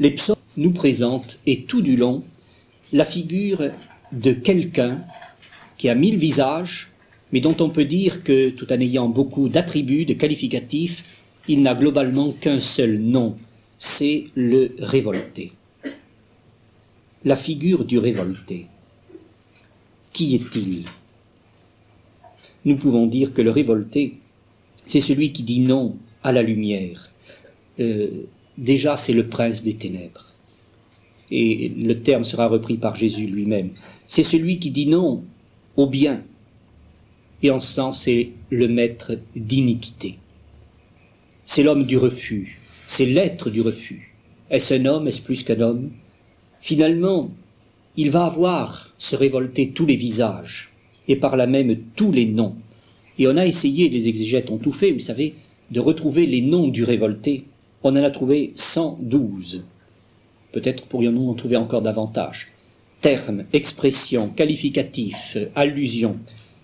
les nous présentent, et tout du long, la figure de quelqu'un qui a mille visages, mais dont on peut dire que, tout en ayant beaucoup d'attributs, de qualificatifs, il n'a globalement qu'un seul nom, c'est le révolté. La figure du révolté. Qui est-il? Nous pouvons dire que le révolté, c'est celui qui dit non à la lumière. Euh, déjà, c'est le prince des ténèbres. Et le terme sera repris par Jésus lui-même. C'est celui qui dit non au bien. Et en ce sens, c'est le maître d'iniquité. C'est l'homme du refus. C'est l'être du refus. Est-ce un homme? Est-ce plus qu'un homme? Finalement, il va avoir se révolter tous les visages, et par là même tous les noms. Et on a essayé, les exégètes ont tout fait, vous savez, de retrouver les noms du révolté. On en a trouvé 112. Peut-être pourrions-nous en trouver encore davantage. Termes, expressions, qualificatifs, allusions,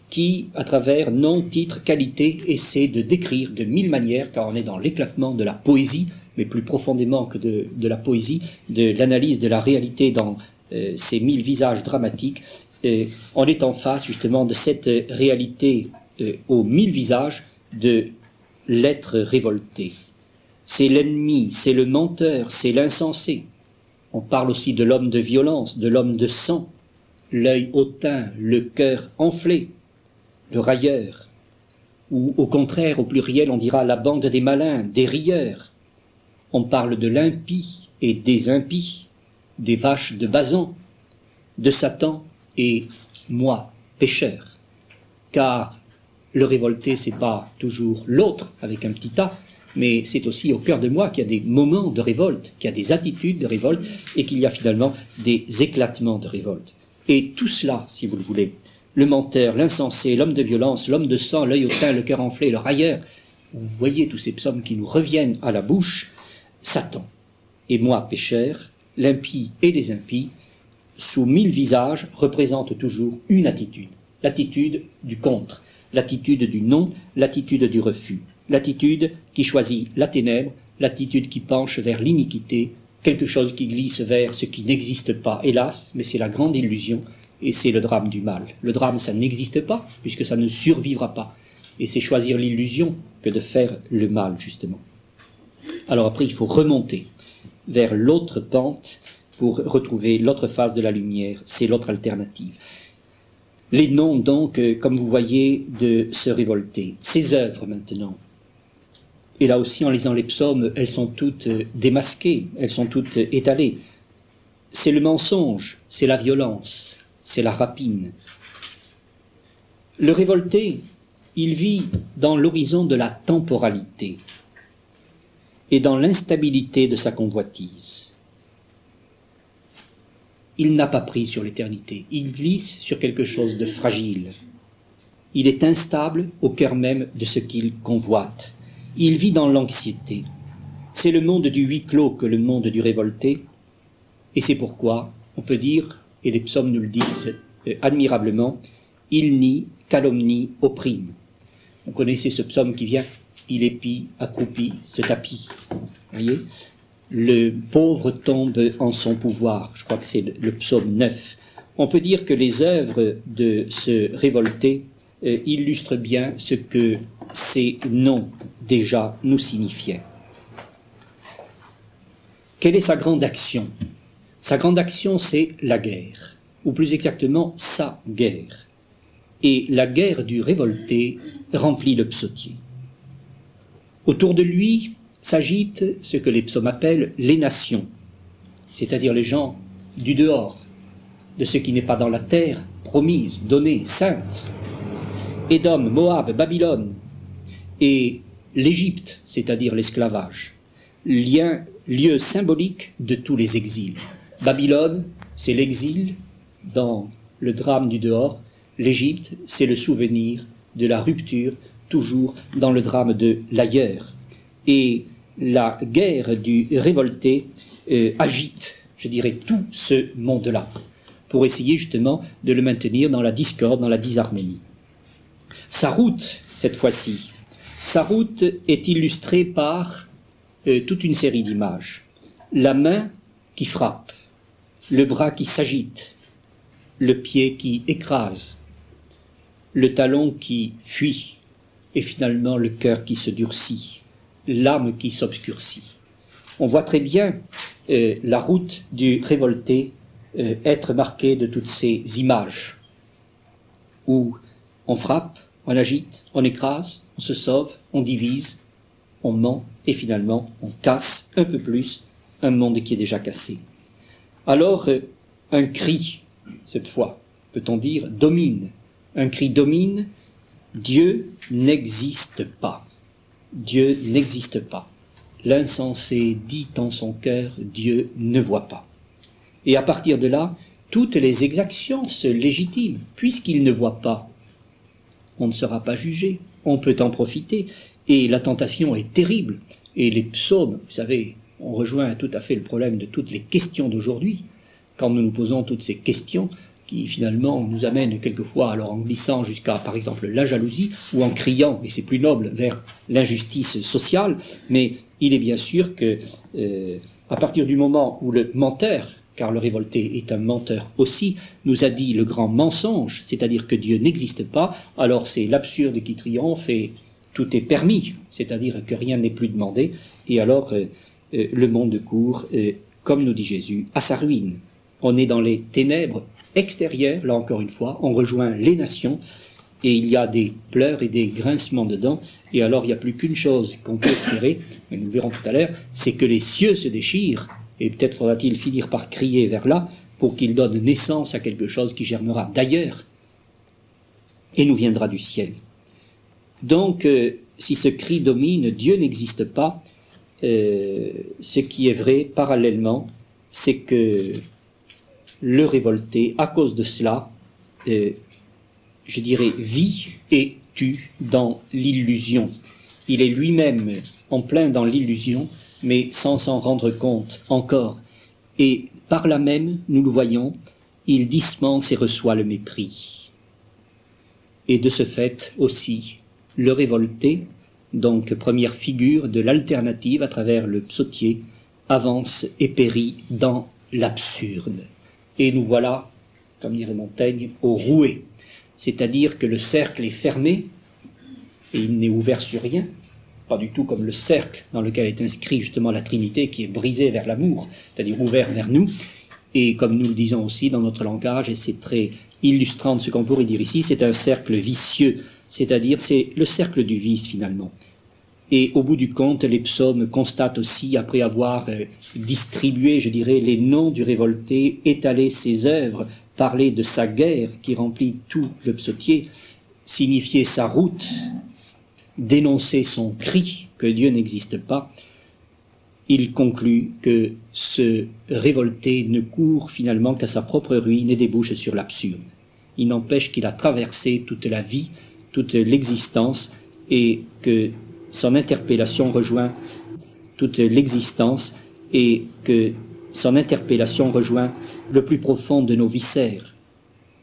qui, à travers nom, titre, qualité, essaient de décrire de mille manières, car on est dans l'éclatement de la poésie, mais plus profondément que de, la poésie, de l'analyse de la réalité dans euh, ces mille visages dramatiques, euh, on est en face justement de cette réalité euh, aux mille visages de l'être révolté. C'est l'ennemi, c'est le menteur, c'est l'insensé. On parle aussi de l'homme de violence, de l'homme de sang, l'œil hautain, le cœur enflé, le railleur, ou au contraire, au pluriel, on dira la bande des malins, des rieurs. On parle de l'impie et des impies, des vaches de Bazan, de Satan et moi, pécheur. Car le révolté, c'est pas toujours l'autre avec un petit A, mais c'est aussi au cœur de moi qu'il y a des moments de révolte, qu'il y a des attitudes de révolte et qu'il y a finalement des éclatements de révolte. Et tout cela, si vous le voulez, le menteur, l'insensé, l'homme de violence, l'homme de sang, l'œil hautain, le cœur enflé, le railleur. Vous voyez tous ces psaumes qui nous reviennent à la bouche. Satan et moi, pécheur, l'impie et les impies, sous mille visages, représentent toujours une attitude, l'attitude du contre, l'attitude du non, l'attitude du refus, l'attitude qui choisit la ténèbre, l'attitude qui penche vers l'iniquité, quelque chose qui glisse vers ce qui n'existe pas, hélas, mais c'est la grande illusion, et c'est le drame du mal. Le drame, ça n'existe pas, puisque ça ne survivra pas. Et c'est choisir l'illusion que de faire le mal, justement. Alors après, il faut remonter vers l'autre pente pour retrouver l'autre face de la lumière. C'est l'autre alternative. Les noms, donc, euh, comme vous voyez, de se révolter. Ces œuvres, maintenant. Et là aussi, en lisant les psaumes, elles sont toutes euh, démasquées, elles sont toutes euh, étalées. C'est le mensonge, c'est la violence, c'est la rapine. Le révolté, il vit dans l'horizon de la temporalité et dans l'instabilité de sa convoitise. Il n'a pas pris sur l'éternité, il glisse sur quelque chose de fragile. Il est instable au cœur même de ce qu'il convoite. Il vit dans l'anxiété. C'est le monde du huis clos que le monde du révolté, et c'est pourquoi on peut dire et les psaumes nous le disent euh, admirablement, il nie, calomnie, opprime. Vous connaissez ce psaume qui vient, il épie, accroupi, se tapit. Voyez Le pauvre tombe en son pouvoir. Je crois que c'est le, psaume 9. On peut dire que les œuvres de ce révolté euh, illustrent bien ce que ces noms déjà nous signifiaient. Quelle est sa grande action? Sa grande action, c'est la guerre, ou plus exactement sa guerre. Et la guerre du révolté remplit le psautier. Autour de lui s'agitent ce que les psaumes appellent les nations, c'est-à-dire les gens du dehors, de ce qui n'est pas dans la terre promise, donnée, sainte. Édom, Moab, Babylone et l'Égypte, c'est-à-dire l'esclavage, lieu symbolique de tous les exils. Babylone, c'est l'exil dans le drame du dehors. L'Égypte, c'est le souvenir de la rupture, toujours dans le drame de l'ailleurs. Et la guerre du révolté euh, agite, je dirais, tout ce monde-là, pour essayer justement de le maintenir dans la discorde, dans la disharmonie. Sa route, cette fois-ci, sa route est illustrée par euh, toute une série d'images. La main qui frappe, le bras qui s'agite, le pied qui écrase, le talon qui fuit, et finalement le cœur qui se durcit, l'âme qui s'obscurcit. On voit très bien euh, la route du révolté euh, être marquée de toutes ces images où on frappe, on agite, on écrase, on se sauve, on divise, on ment et finalement on casse un peu plus un monde qui est déjà cassé. Alors euh, un cri, cette fois, peut-on dire, domine. Un cri domine, Dieu n'existe pas. Dieu n'existe pas. L'insensé dit en son cœur, Dieu ne voit pas. Et à partir de là, toutes les exactions se légitiment, puisqu'il ne voit pas. On ne sera pas jugé, on peut en profiter, et la tentation est terrible. Et les psaumes, vous savez, on rejoint tout à fait le problème de toutes les questions d'aujourd'hui. Quand nous nous posons toutes ces questions, qui finalement nous amènent quelquefois, alors en glissant jusqu'à par exemple la jalousie, ou en criant, et c'est plus noble, vers l'injustice sociale, mais il est bien sûr que euh, à partir du moment où le menteur, car le révolté est un menteur aussi, nous a dit le grand mensonge, c'est-à-dire que Dieu n'existe pas, alors c'est l'absurde qui triomphe et tout est permis, c'est-à-dire que rien n'est plus demandé, et alors euh, euh, le monde court, comme nous dit Jésus, à sa ruine. On est dans les ténèbres extérieures, là encore une fois, on rejoint les nations, et il y a des pleurs et des grincements dedans, et alors il n'y a plus qu'une chose qu'on peut espérer, mais nous verrons tout à l'heure, c'est que les cieux se déchirent, et peut-être faudra-t-il finir par crier vers là, pour qu'il donne naissance à quelque chose qui germera d'ailleurs, et nous viendra du ciel. Donc, euh, si ce cri domine, Dieu n'existe pas, euh, ce qui est vrai parallèlement, c'est que le révolté, à cause de cela, euh, je dirais, vit et tue dans l'illusion. Il est lui-même en plein dans l'illusion, mais sans s'en rendre compte encore. Et par là même, nous le voyons, il dispense et reçoit le mépris. Et de ce fait aussi, le révolté, donc première figure de l'alternative à travers le psautier, avance et périt dans l'absurde. Et nous voilà, comme dirait Montaigne, au rouet. C'est-à-dire que le cercle est fermé et il n'est ouvert sur rien, pas du tout comme le cercle dans lequel est inscrit justement la Trinité qui est brisé vers l'amour, c'est-à-dire ouvert vers nous. Et comme nous le disons aussi dans notre langage, et c'est très illustrant de ce qu'on pourrait dire ici, c'est un cercle vicieux, c'est-à-dire c'est le cercle du vice finalement. Et au bout du compte, les psaumes constatent aussi, après avoir euh, distribué, je dirais, les noms du révolté, étalé ses œuvres, parlé de sa guerre qui remplit tout le psautier, signifier sa route, dénoncer son cri que Dieu n'existe pas, il conclut que ce révolté ne court finalement qu'à sa propre ruine et débouche sur l'absurde. Il n'empêche qu'il a traversé toute la vie, toute l'existence, et que son interpellation rejoint toute l'existence et que son interpellation rejoint le plus profond de nos viscères.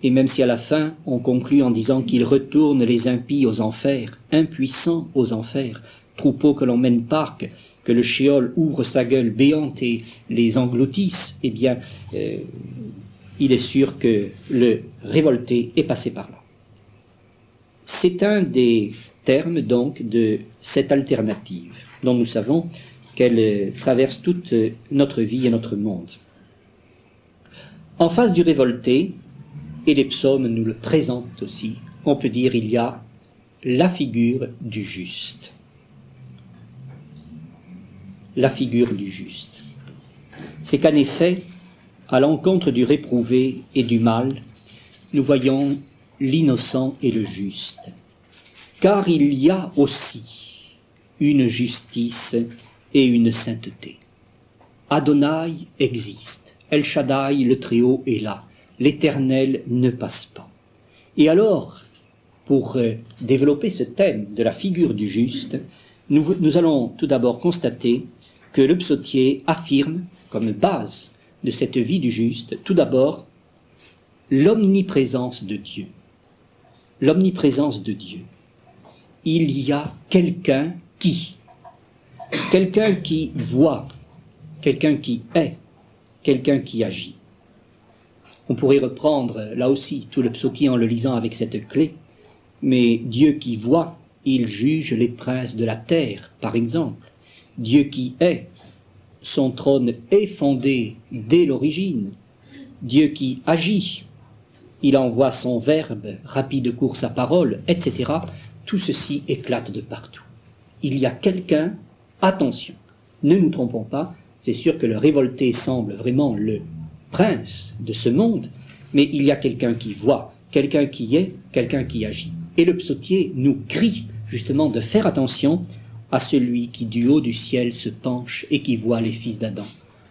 Et même si à la fin on conclut en disant qu'il retourne les impies aux enfers, impuissants aux enfers, troupeaux que l'on mène parc, que le shéol ouvre sa gueule béante et les engloutisse, eh bien, euh, il est sûr que le révolté est passé par là. C'est un des terme donc de cette alternative dont nous savons qu'elle traverse toute notre vie et notre monde. En face du révolté, et les psaumes nous le présentent aussi, on peut dire il y a la figure du juste. La figure du juste. C'est qu'en effet, à l'encontre du réprouvé et du mal, nous voyons l'innocent et le juste car il y a aussi une justice et une sainteté. Adonai existe, El Shaddai, le Très-Haut, est là, l'Éternel ne passe pas. Et alors, pour euh, développer ce thème de la figure du juste, nous, nous allons tout d'abord constater que le psautier affirme, comme base de cette vie du juste, tout d'abord l'omniprésence de Dieu. L'omniprésence de Dieu il y a quelqu'un qui, quelqu'un qui voit, quelqu'un qui est, quelqu'un qui agit. On pourrait reprendre là aussi tout le psautier en le lisant avec cette clé, mais Dieu qui voit, il juge les princes de la terre, par exemple. Dieu qui est, son trône est fondé dès l'origine. Dieu qui agit, il envoie son verbe, rapide course à parole, etc. Tout ceci éclate de partout. Il y a quelqu'un, attention, ne nous trompons pas, c'est sûr que le révolté semble vraiment le prince de ce monde, mais il y a quelqu'un qui voit, quelqu'un qui est, quelqu'un qui agit. Et le psautier nous crie justement de faire attention à celui qui du haut du ciel se penche et qui voit les fils d'Adam,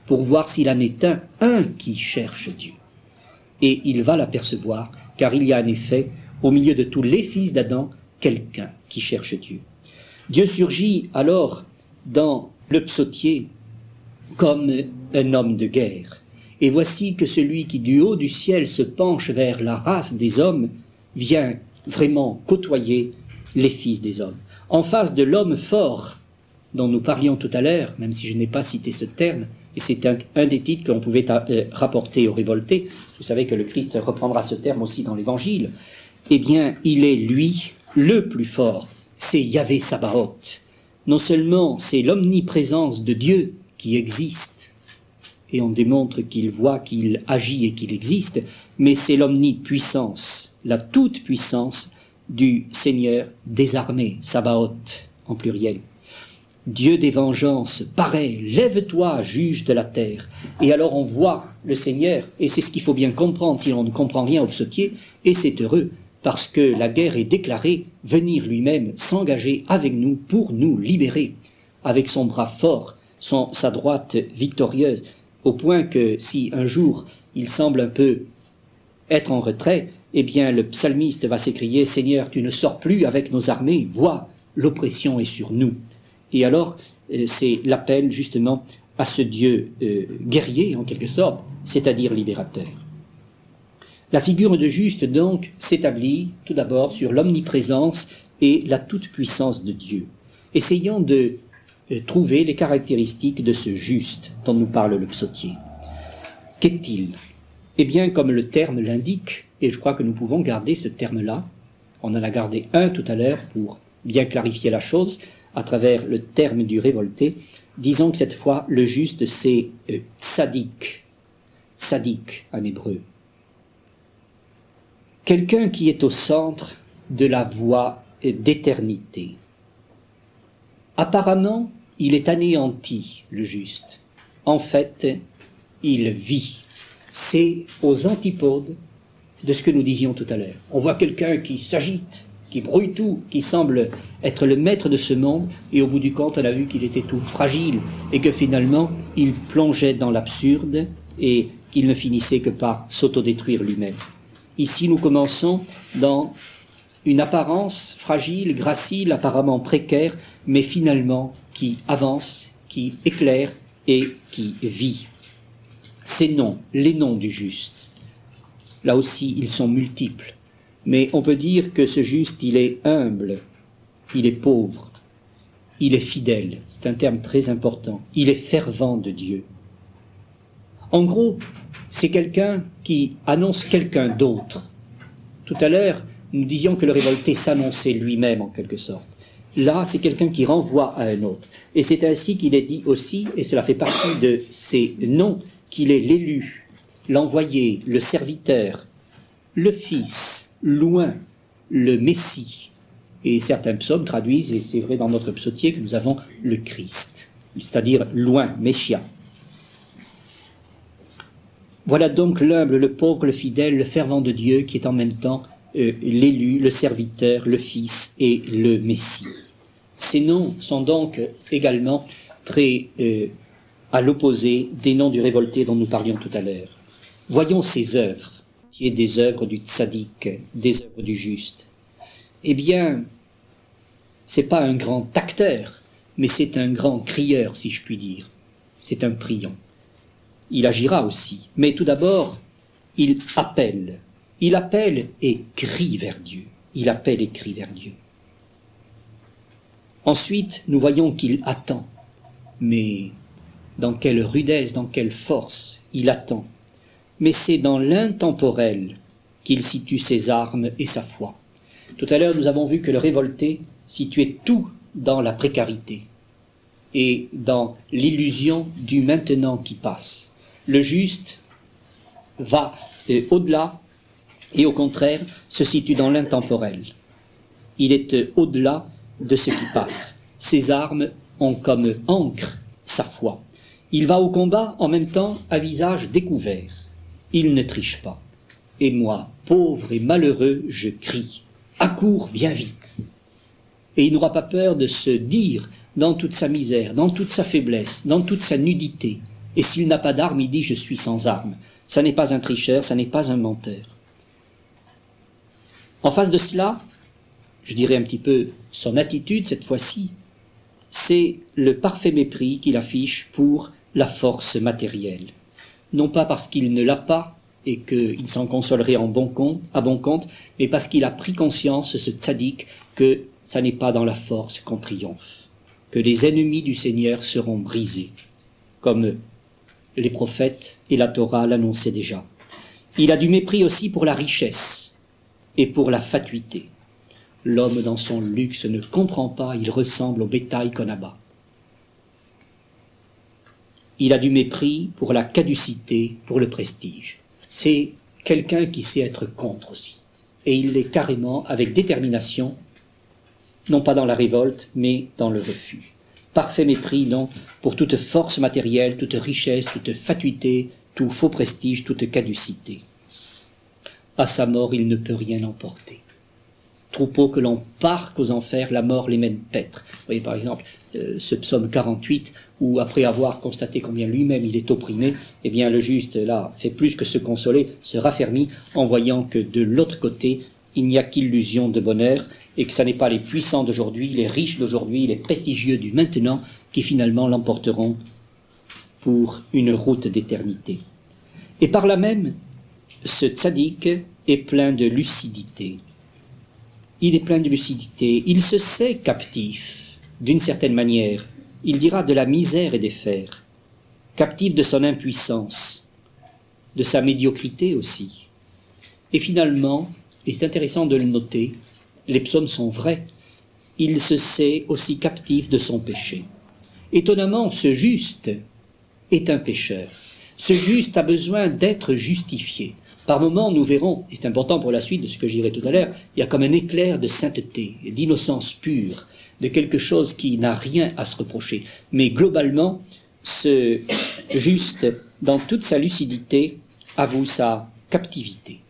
pour voir s'il en est un, un qui cherche Dieu. Et il va l'apercevoir, car il y a en effet, au milieu de tous les fils d'Adam, quelqu'un qui cherche Dieu. Dieu surgit alors dans le psautier comme un homme de guerre. Et voici que celui qui du haut du ciel se penche vers la race des hommes vient vraiment côtoyer les fils des hommes. En face de l'homme fort dont nous parlions tout à l'heure, même si je n'ai pas cité ce terme, et c'est un, des titres que l'on pouvait euh, rapporter aux révoltés, vous savez que le Christ reprendra ce terme aussi dans l'Évangile, eh bien, il est lui le plus fort, c'est Yahvé Sabaoth. Non seulement c'est l'omniprésence de Dieu qui existe, et on démontre qu'il voit, qu'il agit et qu'il existe, mais c'est l'omnipuissance, la toute-puissance du Seigneur des armées, Sabaoth en pluriel. Dieu des vengeances, paraît, lève-toi, juge de la terre. Et alors on voit le Seigneur, et c'est ce qu'il faut bien comprendre si on ne comprend rien au psautier, et c'est heureux, parce que la guerre est déclarée, venir lui-même s'engager avec nous pour nous libérer, avec son bras fort, sa droite victorieuse, au point que si un jour il semble un peu être en retrait, eh bien le psalmiste va s'écrier Seigneur, tu ne sors plus avec nos armées, vois, l'oppression est sur nous. Et alors, euh, c'est l'appel justement à ce Dieu euh, guerrier, en quelque sorte, c'est-à-dire libérateur. La figure de juste, donc, s'établit tout d'abord sur l'omniprésence et la toute-puissance de Dieu. Essayons de trouver les caractéristiques de ce juste dont nous parle le psautier. Qu'est-il? Eh bien, comme le terme l'indique, et je crois que nous pouvons garder ce terme-là, on en a gardé un tout à l'heure pour bien clarifier la chose, à travers le terme du révolté, disons que cette fois, le juste, c'est euh, sadique, sadique en hébreu. Quelqu'un qui est au centre de la voie d'éternité. Apparemment, il est anéanti, le juste. En fait, il vit. C'est aux antipodes de ce que nous disions tout à l'heure. On voit quelqu'un qui s'agite, qui brouille tout, qui semble être le maître de ce monde, et au bout du compte, on a vu qu'il était tout fragile, et que finalement, il plongeait dans l'absurde, et qu'il ne finissait que par s'autodétruire lui-même. Ici, nous commençons dans une apparence fragile, gracile, apparemment précaire, mais finalement qui avance, qui éclaire et qui vit. Ces noms, les noms du juste, là aussi, ils sont multiples. Mais on peut dire que ce juste, il est humble, il est pauvre, il est fidèle, c'est un terme très important, il est fervent de Dieu. En gros, c'est quelqu'un qui annonce quelqu'un d'autre. Tout à l'heure, nous disions que le révolté s'annonçait lui-même en quelque sorte. Là, c'est quelqu'un qui renvoie à un autre. Et c'est ainsi qu'il est dit aussi, et cela fait partie de ces noms, qu'il est l'élu, l'envoyé, le serviteur, le fils, loin, le Messie. Et certains psaumes traduisent, et c'est vrai dans notre psautier, que nous avons le Christ, c'est-à-dire loin, Messia. Voilà donc l'humble, le pauvre, le fidèle, le fervent de Dieu qui est en même temps euh, l'élu, le serviteur, le Fils et le Messie. Ces noms sont donc également très euh, à l'opposé des noms du révolté dont nous parlions tout à l'heure. Voyons ces œuvres, qui est des œuvres du tzaddik, des œuvres du juste. Eh bien, c'est pas un grand acteur, mais c'est un grand crieur, si je puis dire. C'est un priant. Il agira aussi, mais tout d'abord, il appelle il appelle et crie vers Dieu. Il appelle et crie vers Dieu. Ensuite, nous voyons qu'il attend. Mais dans quelle rudesse, dans quelle force il attend. Mais c'est dans l'intemporel qu'il situe ses armes et sa foi. Tout à l'heure, nous avons vu que le révolté situait tout dans la précarité et dans l'illusion du maintenant qui passe. Le juste va euh, au-delà et au contraire se situe dans l'intemporel. Il est euh, au-delà de ce qui passe. Ses armes ont comme encre sa foi. Il va au combat en même temps à visage découvert. Il ne triche pas. Et moi, pauvre et malheureux, je crie. Accours, viens vite. Et il n'aura pas peur de se dire dans toute sa misère, dans toute sa faiblesse, dans toute sa nudité. Et s'il n'a pas d'armes, il dit je suis sans armes. Ça n'est pas un tricheur, ça n'est pas un menteur. En face de cela, je dirais un petit peu son attitude cette fois-ci, c'est le parfait mépris qu'il affiche pour la force matérielle. Non pas parce qu'il ne l'a pas et qu'il s'en consolerait en bon compte, à bon compte, mais parce qu'il a pris conscience, ce tzaddik, que ça n'est pas dans la force qu'on triomphe, que les ennemis du Seigneur seront brisés, comme les prophètes et la Torah l'annonçaient déjà. Il a du mépris aussi pour la richesse et pour la fatuité. L'homme dans son luxe ne comprend pas, il ressemble au bétail qu'on abat. Il a du mépris pour la caducité, pour le prestige. C'est quelqu'un qui sait être contre aussi. Et il l'est carrément avec détermination, non pas dans la révolte, mais dans le refus. Parfait mépris, non, pour toute force matérielle, toute richesse, toute fatuité, tout faux prestige, toute caducité. À sa mort, il ne peut rien emporter troupeaux que l'on parque aux enfers, la mort les mène paître. Vous voyez par exemple euh, ce psaume 48 où après avoir constaté combien lui-même il est opprimé, eh bien le juste là fait plus que se consoler, se raffermit en voyant que de l'autre côté il n'y a qu'illusion de bonheur et que ce n'est pas les puissants d'aujourd'hui, les riches d'aujourd'hui, les prestigieux du maintenant qui finalement l'emporteront pour une route d'éternité. Et par là même, ce tzaddik est plein de lucidité il est plein de lucidité, il se sait captif, d'une certaine manière, il dira de la misère et des fers, captif de son impuissance, de sa médiocrité aussi. Et finalement, et c'est intéressant de le noter, les psaumes sont vrais, il se sait aussi captif de son péché. Étonnamment, ce juste est un pécheur. Ce juste a besoin d'être justifié. Par moments, nous verrons, et c'est important pour la suite de ce que je tout à l'heure, il y a comme un éclair de sainteté, d'innocence pure, de quelque chose qui n'a rien à se reprocher. Mais globalement, ce juste, dans toute sa lucidité, avoue sa captivité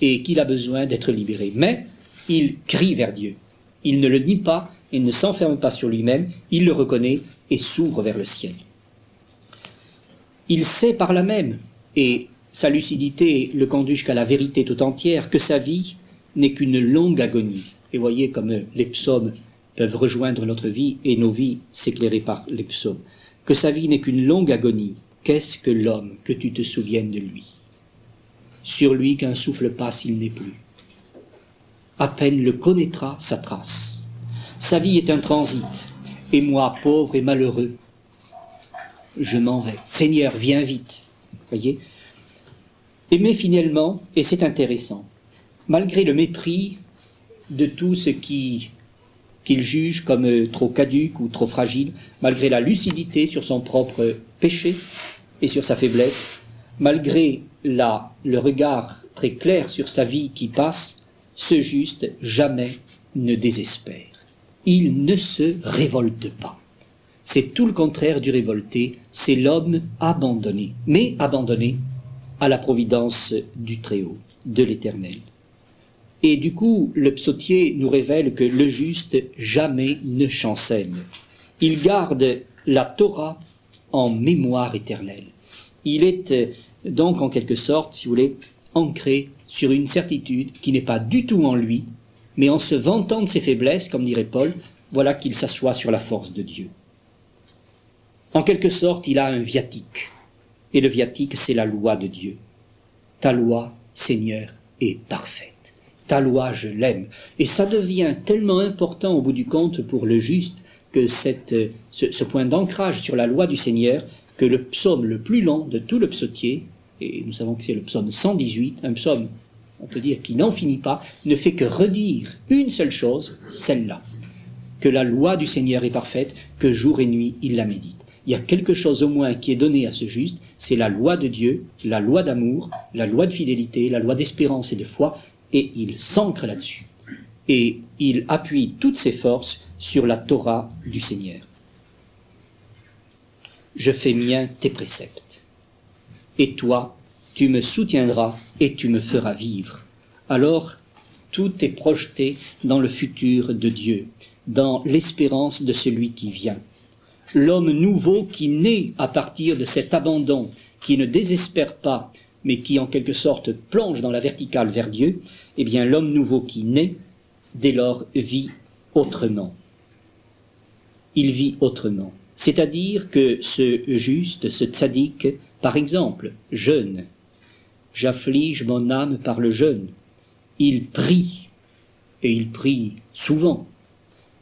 et qu'il a besoin d'être libéré. Mais il crie vers Dieu. Il ne le nie pas, il ne s'enferme pas sur lui-même, il le reconnaît et s'ouvre vers le ciel. Il sait par là même, et sa lucidité le conduit jusqu'à la vérité tout entière, que sa vie n'est qu'une longue agonie. Et voyez comme les psaumes peuvent rejoindre notre vie et nos vies s'éclairer par les psaumes. Que sa vie n'est qu'une longue agonie. Qu'est-ce que l'homme que tu te souviennes de lui? Sur lui qu'un souffle passe, il n'est plus. À peine le connaîtra sa trace. Sa vie est un transit, et moi, pauvre et malheureux, je m'en vais. Seigneur, viens vite. Voyez? Aimer finalement, et c'est intéressant, malgré le mépris de tout ce qui qu'il juge comme euh, trop caduque ou trop fragile, malgré la lucidité sur son propre péché et sur sa faiblesse, malgré le regard très clair sur sa vie qui passe, ce juste jamais ne désespère. Il ne se révolte pas. C'est tout le contraire du révolté, c'est l'homme abandonné, mais abandonné à la providence du Très-Haut, de l'Éternel. Et du coup, le psautier nous révèle que le juste jamais ne chancelle. Il garde la Torah en mémoire éternelle. Il est euh, donc en quelque sorte, si vous voulez, ancré sur une certitude qui n'est pas du tout en lui, mais en se vantant de ses faiblesses, comme dirait Paul, voilà qu'il s'assoit sur la force de Dieu. En quelque sorte, il a un viatique. Et le viatique, c'est la loi de Dieu. Ta loi, Seigneur, est parfaite. Ta loi, je l'aime. Et ça devient tellement important au bout du compte pour le juste que cette, ce, point d'ancrage sur la loi du Seigneur, que le psaume le plus long de tout le psautier, et nous savons que c'est le psaume 118, un psaume, on peut dire, qui n'en finit pas, ne fait que redire une seule chose, celle-là, que la loi du Seigneur est parfaite, que jour et nuit il la médite. Il y a quelque chose au moins qui est donné à ce juste, c'est la loi de Dieu, la loi d'amour, la loi de fidélité, la loi d'espérance et de foi, et il s'ancre là-dessus. Et il appuie toutes ses forces sur la Torah du Seigneur. Je fais mien tes préceptes. Et toi, tu me soutiendras et tu me feras vivre. Alors, tout est projeté dans le futur de Dieu, dans l'espérance de celui qui vient. L'homme nouveau qui naît à partir de cet abandon, qui ne désespère pas, mais qui en quelque sorte plonge dans la verticale vers Dieu, eh bien l'homme nouveau qui naît, dès lors, vit autrement. Il vit autrement. C'est-à-dire que ce juste, ce tzaddik, par exemple, jeûne. J'afflige mon âme par le jeûne. Il prie, et il prie souvent.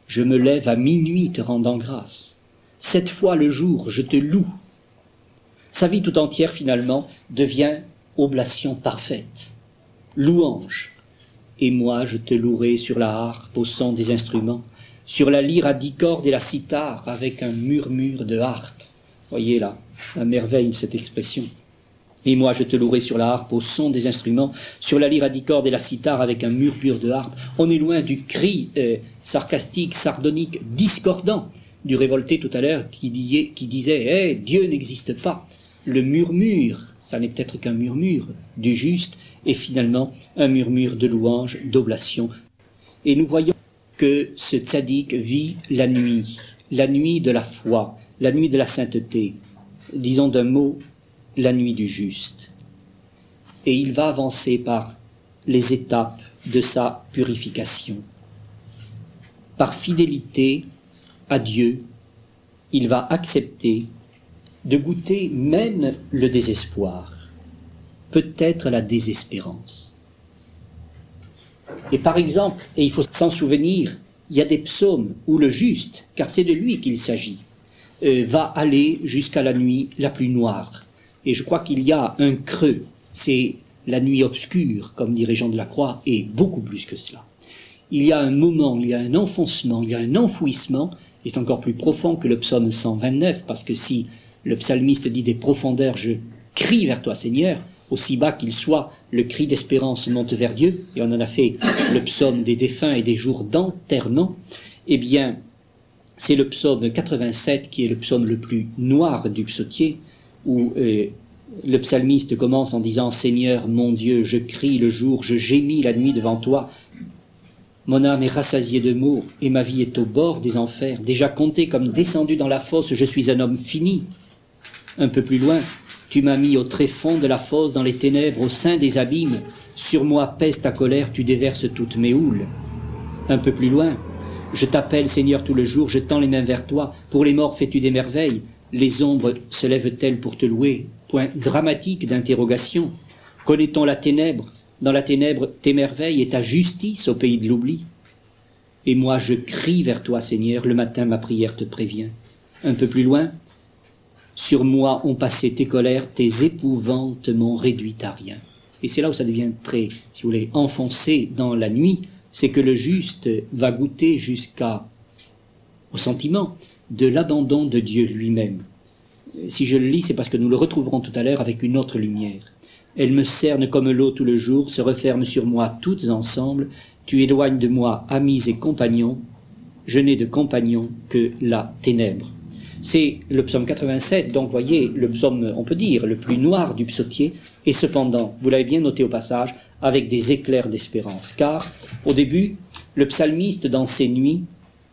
Je me lève à minuit te rendant grâce. Sept fois le jour, je te loue. Sa vie tout entière, finalement, devient oblation parfaite, louange. Et moi, je te louerai sur la harpe au son des instruments, sur la lyre à dix cordes et la cithare avec un murmure de harpe. Voyez là, la merveille cette expression. Et moi, je te louerai sur la harpe au son des instruments, sur la lyre à dix cordes et la cithare avec un murmure de harpe. On est loin du cri euh, sarcastique, sardonique, discordant du révolté tout à l'heure qui, disait Eh, Dieu n'existe pas. Le murmure, ça n'est peut-être qu'un murmure du juste, et finalement un murmure de louange, d'oblation. Et nous voyons que ce tzaddik vit la nuit, la nuit de la foi, la nuit de la sainteté, disons d'un mot, la nuit du juste. Et il va avancer par les étapes de sa purification. Par fidélité à Dieu, il va accepter de goûter même le désespoir, peut-être la désespérance. Et par exemple, et il faut s'en souvenir, il y a des psaumes où le juste, car c'est de lui qu'il s'agit, euh, va aller jusqu'à la nuit la plus noire. Et je crois qu'il y a un creux, c'est la nuit obscure, comme dirait Jean de la Croix, et beaucoup plus que cela. Il y a un moment, il y a un enfoncement, il y a un enfouissement c'est encore plus profond que le psaume 129, parce que si le psalmiste dit des profondeurs, je crie vers toi Seigneur, aussi bas qu'il soit, le cri d'espérance monte vers Dieu, et on en a fait le psaume des défunts et des jours d'enterrement, eh bien, c'est le psaume 87 qui est le psaume le plus noir du psautier, où euh, le psalmiste commence en disant Seigneur mon Dieu, je crie le jour, je gémis la nuit devant toi, mon âme est rassasiée de maux, et ma vie est au bord des enfers. Déjà compté comme descendu dans la fosse, je suis un homme fini. Un peu plus loin, tu m'as mis au tréfonds de la fosse, dans les ténèbres, au sein des abîmes. Sur moi pèse ta colère, tu déverses toutes mes houles. Un peu plus loin, je t'appelle, Seigneur, tout le jour, je tends les mains vers toi. Pour les morts fais-tu des merveilles Les ombres se lèvent-elles pour te louer? Point dramatique d'interrogation. Connaît-on la ténèbre? Dans la ténèbre tes merveilles et ta justice au pays de l'oubli. Et moi je crie vers toi, Seigneur, le matin ma prière te prévient. Un peu plus loin, sur moi ont passé tes colères, tes épouvantes m'ont réduit à rien. Et c'est là où ça devient très, si vous voulez, enfoncé dans la nuit, c'est que le juste va goûter jusqu'à au sentiment de l'abandon de Dieu lui-même. Si je le lis, c'est parce que nous le retrouverons tout à l'heure avec une autre lumière. Elles me cernent comme l'eau tout le jour, se referment sur moi toutes ensemble. Tu éloignes de moi amis et compagnons. Je n'ai de compagnons que la ténèbre. C'est le psaume 87, donc voyez, le psaume, on peut dire, le plus noir du psautier, et cependant, vous l'avez bien noté au passage, avec des éclairs d'espérance. Car, au début, le psalmiste, dans ses nuits,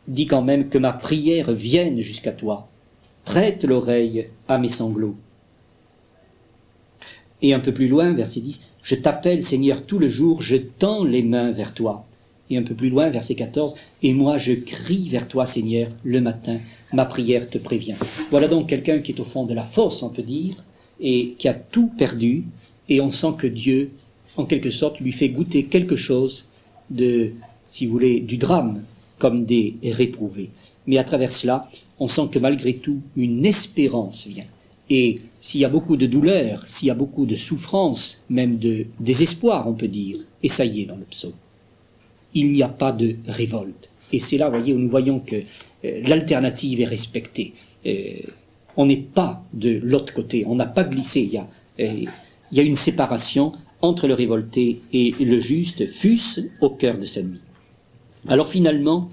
dit quand même que ma prière vienne jusqu'à toi. Prête l'oreille à mes sanglots. Et un peu plus loin, verset 10, Je t'appelle Seigneur tout le jour, je tends les mains vers toi. Et un peu plus loin, verset 14, Et moi je crie vers toi Seigneur le matin, ma prière te prévient. Voilà donc quelqu'un qui est au fond de la fosse, on peut dire, et qui a tout perdu, et on sent que Dieu, en quelque sorte, lui fait goûter quelque chose de, si vous voulez, du drame, comme des réprouvés. Mais à travers cela, on sent que malgré tout, une espérance vient Et s'il y a beaucoup de douleur, s'il y a beaucoup de souffrance, même de désespoir, on peut dire, et ça y est dans le psaume. Il n'y a pas de révolte. Et c'est là, voyez, où nous voyons que euh, l'alternative est respectée. Euh, on n'est pas de l'autre côté, on n'a pas glissé. Il y, a, euh, il y a une séparation entre le révolté et le juste, fût-ce au cœur de sa nuit. Alors finalement,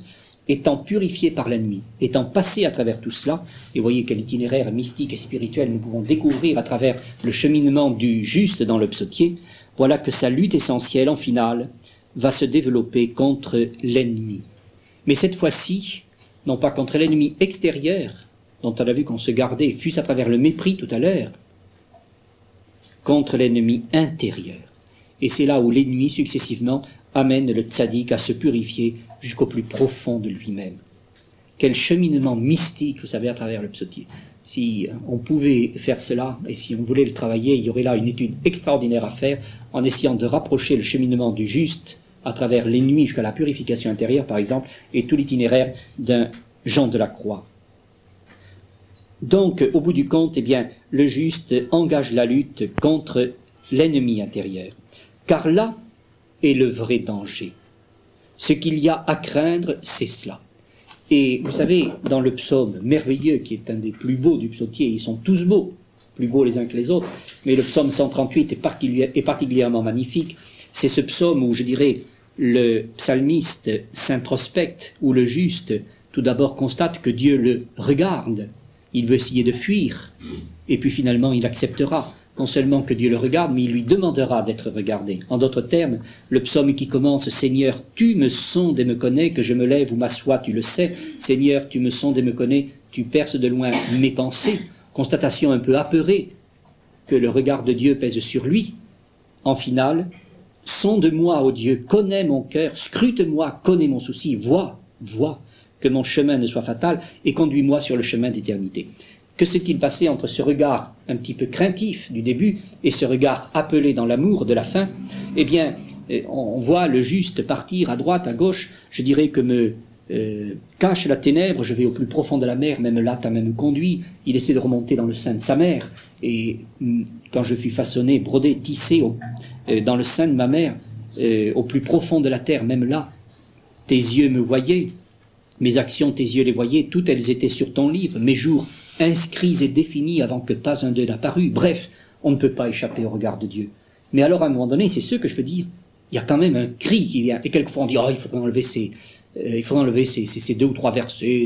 étant purifié par la nuit, étant passé à travers tout cela, et voyez quel itinéraire mystique et spirituel nous pouvons découvrir à travers le cheminement du juste dans le psautier, voilà que sa lutte essentielle en finale va se développer contre l'ennemi. Mais cette fois-ci, non pas contre l'ennemi extérieur, dont on a vu qu'on se gardait, fût-ce à travers le mépris tout à l'heure, contre l'ennemi intérieur. Et c'est là où l'ennemi successivement amène le tzaddik à se purifier jusqu'au plus profond de lui-même. Quel cheminement mystique, vous savez, à travers le psautier. Si on pouvait faire cela, et si on voulait le travailler, il y aurait là une étude extraordinaire à faire, en essayant de rapprocher le cheminement du juste à travers les jusqu'à la purification intérieure, par exemple, et tout l'itinéraire d'un Jean de la Croix. Donc, au bout du compte, eh bien, le juste engage la lutte contre l'ennemi intérieur. Car là est le vrai danger. Ce qu'il y a à craindre, c'est cela. Et vous savez, dans le psaume merveilleux, qui est un des plus beaux du psautier, ils sont tous beaux, plus beaux les uns que les autres, mais le psaume 138 est, particulièrement magnifique. C'est ce psaume où, je dirais, le psalmiste s'introspecte, où le juste, tout d'abord, constate que Dieu le regarde, il veut essayer de fuir, et puis finalement il acceptera non seulement que Dieu le regarde, mais il lui demandera d'être regardé. En d'autres termes, le psaume qui commence Seigneur, tu me sondes et me connais, que je me lève ou m'assois, tu le sais. Seigneur, tu me sondes et me connais, tu perces de loin mes pensées. Constatation un peu apeurée que le regard de Dieu pèse sur lui. En finale, sonde-moi, ô Dieu, connais mon cœur, scrute-moi, connais mon souci, vois, vois que mon chemin ne soit fatal et conduis-moi sur le chemin d'éternité. Que s'est-il passé entre ce regard un petit peu craintif du début et ce regard appelé dans l'amour de la fin Eh bien, euh, on voit le juste partir à droite, à gauche. Je dirais que me euh, cache la ténèbre, je vais au plus profond de la mer, même là, t'as même conduit. Il essaie de remonter dans le sein de sa mère. Et mm, quand je fus façonné, brodé, tissé euh, dans le sein de ma mère, au plus profond de la terre, même là, tes yeux me voyaient. Mes actions, tes yeux les voyaient, toutes elles étaient sur ton livre. Mes jours inscrits et définis avant que pas un d'eux n'apparût. Bref, on ne peut pas échapper au regard de Dieu. Mais alors, à un moment donné, c'est ce que je veux dire, il y a quand même un cri qui vient. Et quelquefois, on dit, oh, il faudrait enlever ces, euh, il enlever ces, ces, deux ou trois versets,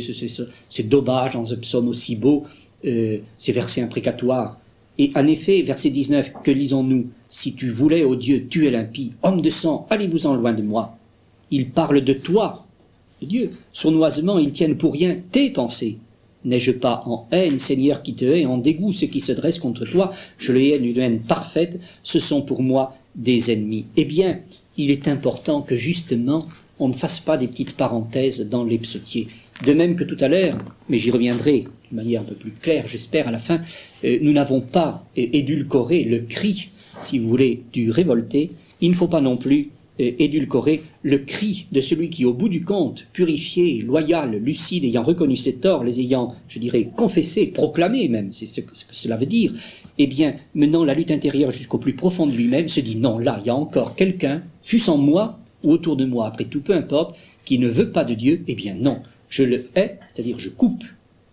c'est dommage dans un psaume aussi beau, euh, ces versets imprécatoires. Et en effet, verset 19, que lisons-nous Si tu voulais, ô Dieu, tuer l'impie, homme de sang, allez-vous-en loin de moi. Il parle de toi, de Dieu. Sournoisement, ils tiennent pour rien tes pensées. N'ai-je pas en haine, Seigneur, qui te hait, en dégoût ceux qui se dressent contre toi? Je les hais d'une haine parfaite, ce sont pour moi des ennemis. Eh bien, il est important que justement on ne fasse pas des petites parenthèses dans les. De même que tout à l'heure, mais j'y reviendrai de manière un peu plus claire, j'espère, à la fin, euh, nous n'avons pas édulcoré le cri, si vous voulez, du révolté. Il ne faut pas non plus édulcorer le cri de celui qui, au bout du compte, purifié, loyal, lucide, ayant reconnu ses torts, les ayant, je dirais, confessés, proclamés même, c'est ce, que cela veut dire, eh bien, menant la lutte intérieure jusqu'au plus profond de lui-même, se dit non, là, il y a encore quelqu'un, fût-ce en moi ou autour de moi, après tout, peu importe, qui ne veut pas de Dieu, eh bien non, je le hais, c'est-à-dire je coupe.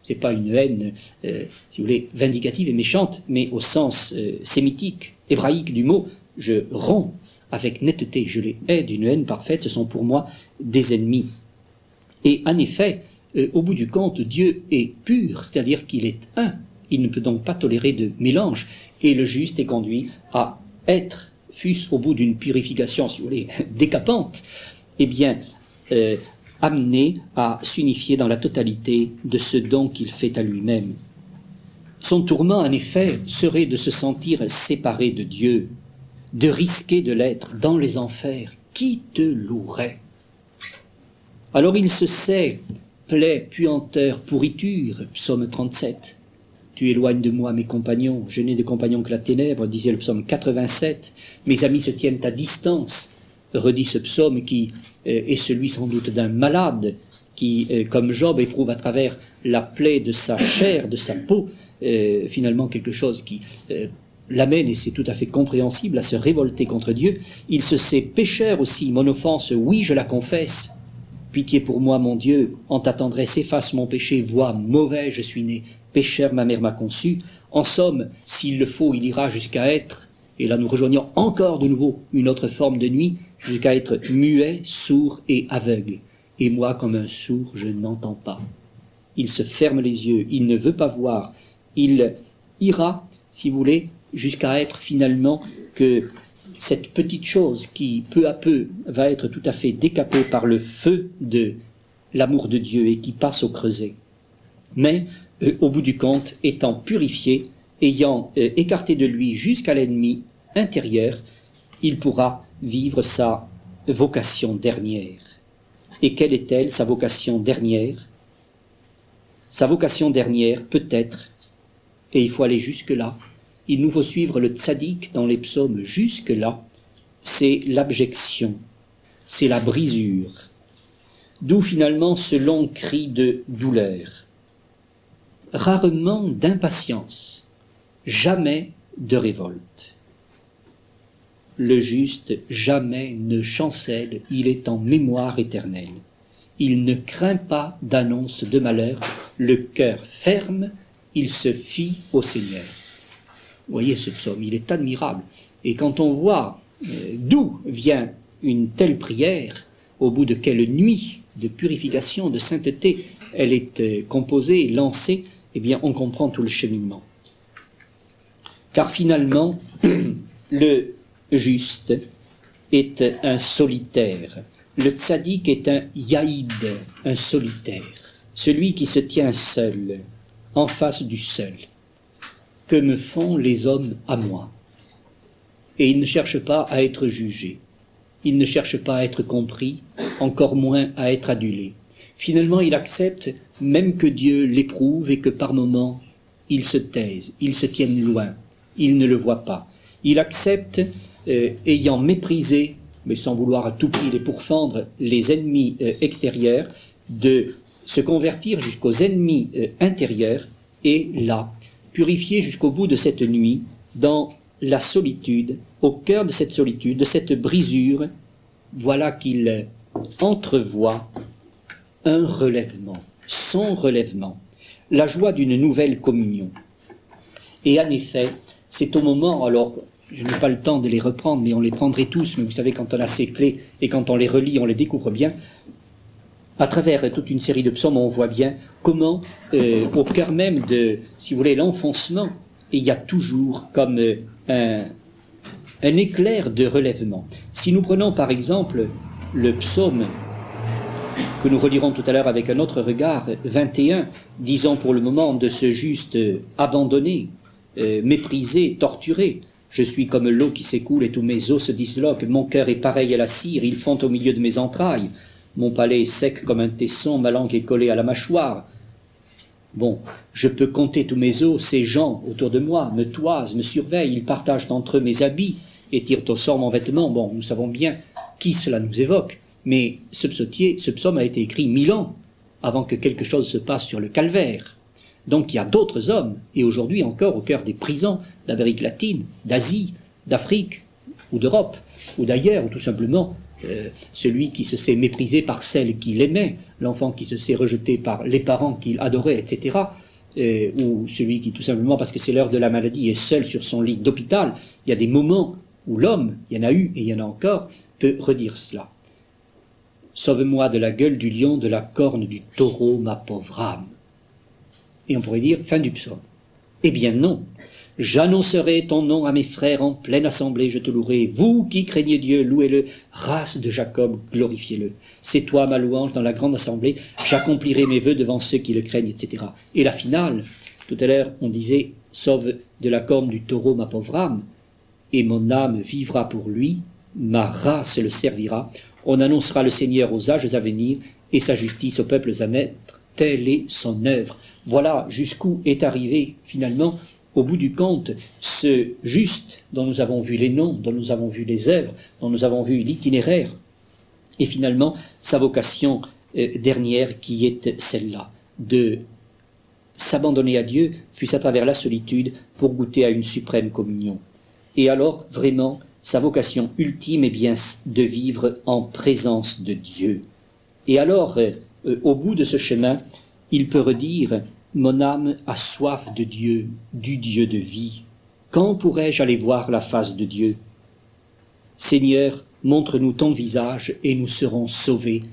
C'est pas une haine, euh, si vous voulez, vindicative et méchante, mais au sens euh, sémitique, hébraïque du mot, je romps avec netteté, je les hais d'une haine parfaite, ce sont pour moi des ennemis. Et en effet, euh, au bout du compte, Dieu est pur, c'est-à-dire qu'il est un. Il ne peut donc pas tolérer de mélange. Et le juste est conduit à être, fût-ce au bout d'une purification, si vous voulez, décapante, eh bien, euh, amené à s'unifier dans la totalité de ce don qu'il fait à lui-même. Son tourment, en effet, serait de se sentir séparé de Dieu, de risquer de l'être dans les enfers, qui te louerait? Alors il se sait, plaie, puanteur, pourriture, psaume 37. Tu éloignes de moi mes compagnons, je n'ai de compagnons que la ténèbre, disait le psaume 87. Mes amis se tiennent à distance, redit ce psaume qui euh, est celui sans doute d'un malade, qui, euh, comme Job, éprouve à travers la plaie de sa chair, de sa peau, euh, finalement quelque chose qui l'amène, et c'est tout à fait compréhensible, à se révolter contre Dieu. Il se sait pécheur aussi, mon offense, oui, je la confesse. Pitié pour moi, mon Dieu, en ta tendresse efface mon péché, vois, mauvais je suis né, pécheur ma mère m'a conçu. En somme, s'il le faut, il ira jusqu'à être, et là nous rejoignons encore de nouveau une autre forme de nuit, jusqu'à être muet, sourd et aveugle. Et moi, comme un sourd, je n'entends pas. Il se ferme les yeux, il ne veut pas voir, il ira, si vous voulez, jusqu'à être finalement que cette petite chose qui, peu à peu, va être tout à fait décapée par le feu de l'amour de Dieu et qui passe au creuset. Mais, euh, au bout du compte, étant purifié, ayant euh, écarté de lui jusqu'à l'ennemi intérieur, il pourra vivre sa vocation dernière. Et quelle est-elle, sa vocation dernière? Sa vocation dernière, peut-être, et il faut aller jusque-là, il nous faut suivre le tzaddik dans les psaumes jusque-là, c'est l'abjection, c'est la brisure, d'où finalement ce long cri de douleur. Rarement d'impatience, jamais de révolte. Le juste jamais ne chancelle, il est en mémoire éternelle. Il ne craint pas d'annonce de malheur, le cœur ferme, il se fie au Seigneur. Vous voyez ce psaume, il est admirable. Et quand on voit euh, d'où vient une telle prière, au bout de quelle nuit de purification, de sainteté elle est euh, composée, lancée, eh bien on comprend tout le cheminement. Car finalement, le juste est un solitaire. Le tzaddik est un yaïd, un solitaire. Celui qui se tient seul, en face du seul que me font les hommes à moi? Et il ne cherche pas à être jugé, il ne cherche pas à être compris, encore moins à être adulé. Finalement, il accepte même que Dieu l'éprouve et que par moments il se taise, il se tienne loin, il ne le voit pas. Il accepte, euh, ayant méprisé, mais sans vouloir à tout prix les pourfendre, les ennemis euh, extérieurs, de se convertir jusqu'aux ennemis euh, intérieurs, et là, purifié jusqu'au bout de cette nuit, dans la solitude, au cœur de cette solitude, de cette brisure, voilà qu'il entrevoit un relèvement, son relèvement, la joie d'une nouvelle communion. Et en effet, c'est au moment, alors je n'ai pas le temps de les reprendre, mais on les prendrait tous, mais vous savez, quand on a ces clés et quand on les relit, on les découvre bien, à travers toute une série de psaumes, on voit bien comment, euh, au cœur même de, si vous voulez, l'enfoncement, il y a toujours comme euh, un, éclair de relèvement. Si nous prenons par exemple le psaume que nous relirons tout à l'heure avec un autre regard, 21, disons pour le moment de ce juste abandonné, euh, méprisé, torturé. Je suis comme l'eau qui s'écoule et tous mes os se disloquent, mon cœur est pareil à la cire, ils font au milieu de mes entrailles. Mon palais est sec comme un tesson, ma langue est collée à la mâchoire. Bon, je peux compter tous mes os, ces gens autour de moi me toisent, me surveillent, ils partagent entre eux mes habits et tirent au sort mon vêtement. Bon, nous savons bien qui cela nous évoque, mais ce psautier, ce psaume a été écrit mille ans avant que quelque chose se passe sur le calvaire. Donc il y a d'autres hommes, et aujourd'hui encore au cœur des prisons d'Amérique latine, d'Asie, d'Afrique, ou d'Europe, ou d'ailleurs, ou tout simplement euh, celui qui se sait méprisé par celle qu'il aimait, l'enfant qui se sait rejeté par les parents qu'il adorait, etc., euh, ou celui qui tout simplement, parce que c'est l'heure de la maladie, est seul sur son lit d'hôpital, il y a des moments où l'homme, il y en a eu et il y en a encore, peut redire cela. Sauve-moi de la gueule du lion, de la corne du taureau, ma pauvre âme. Et on pourrait dire fin du psaume. Eh bien non, J'annoncerai ton nom à mes frères en pleine assemblée, je te louerai. Vous qui craignez Dieu, louez-le. Race de Jacob, glorifiez-le. C'est toi ma louange dans la grande assemblée. J'accomplirai mes vœux devant ceux qui le craignent, etc. Et la finale, tout à l'heure, on disait, sauve de la corne du taureau ma pauvre âme, et mon âme vivra pour lui, ma race le servira. On annoncera le Seigneur aux âges à venir, et sa justice aux peuples à naître. Telle est son œuvre. Voilà jusqu'où est arrivé finalement au bout du compte, ce juste dont nous avons vu les noms, dont nous avons vu les œuvres, dont nous avons vu l'itinéraire, et finalement sa vocation euh, dernière qui est celle-là, de s'abandonner à Dieu, fût-ce à travers la solitude, pour goûter à une suprême communion. Et alors, vraiment, sa vocation ultime est bien de vivre en présence de Dieu. Et alors, euh, euh, au bout de ce chemin, il peut redire Mon âme a soif de Dieu, du Dieu de vie. Quand pourrai-je aller voir la face de Dieu? Seigneur, montre-nous ton visage et nous serons sauvés.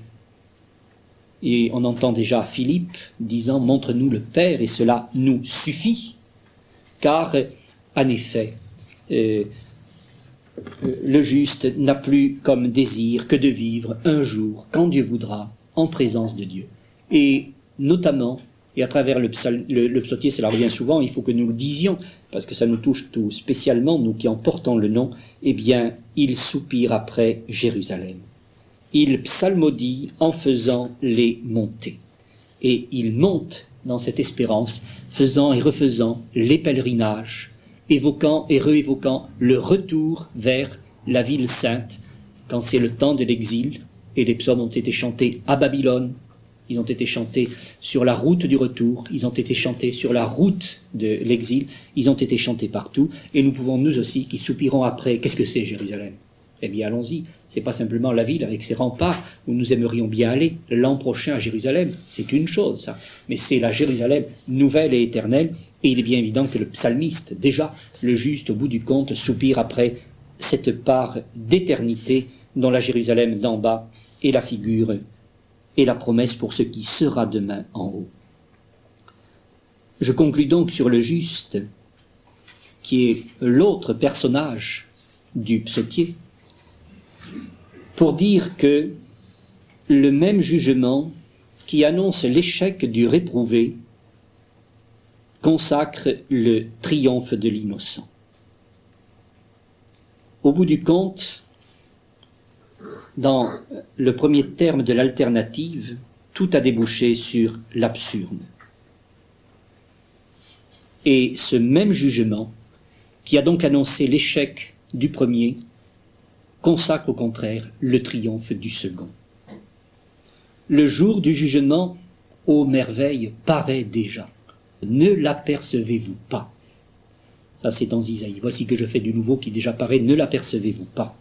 Et on entend déjà Philippe disant Montre-nous le Père et cela nous suffit. Car, en effet, euh, le juste n'a plus comme désir que de vivre un jour, quand Dieu voudra, en présence de Dieu. Et notamment, et à travers le, le, psautier, cela revient souvent, il faut que nous le disions, parce que ça nous touche tout spécialement, nous qui en portons le nom, eh bien, il soupire après Jérusalem. Il psalmodie en faisant les montées. Et il monte dans cette espérance, faisant et refaisant les pèlerinages, évoquant et réévoquant le retour vers la ville sainte, quand c'est le temps de l'exil, et les psaumes ont été chantés à Babylone, ils ont été chantés sur la route du retour, ils ont été chantés sur la route de l'exil, ils ont été chantés partout, et nous pouvons nous aussi, qui soupirons après, qu'est-ce que c'est Jérusalem? Eh bien allons-y, c'est pas simplement la ville avec ses remparts où nous aimerions bien aller l'an prochain à Jérusalem, c'est une chose ça, mais c'est la Jérusalem nouvelle et éternelle, et il est bien évident que le psalmiste, déjà, le juste au bout du compte, soupire après cette part d'éternité dont la Jérusalem d'en bas est la figure et la promesse pour ce qui sera demain en haut. Je conclus donc sur le juste, qui est l'autre personnage du psautier, pour dire que le même jugement qui annonce l'échec du réprouvé consacre le triomphe de l'innocent. Au bout du compte, dans le premier terme de l'alternative, tout a débouché sur l'absurde. Et ce même jugement, qui a donc annoncé l'échec du premier, consacre au contraire le triomphe du second. Le jour du jugement, ô merveille, paraît déjà. Ne l'apercevez-vous pas? Ça c'est dans Isaïe. Voici que je fais du nouveau qui déjà paraît, ne l'apercevez-vous pas?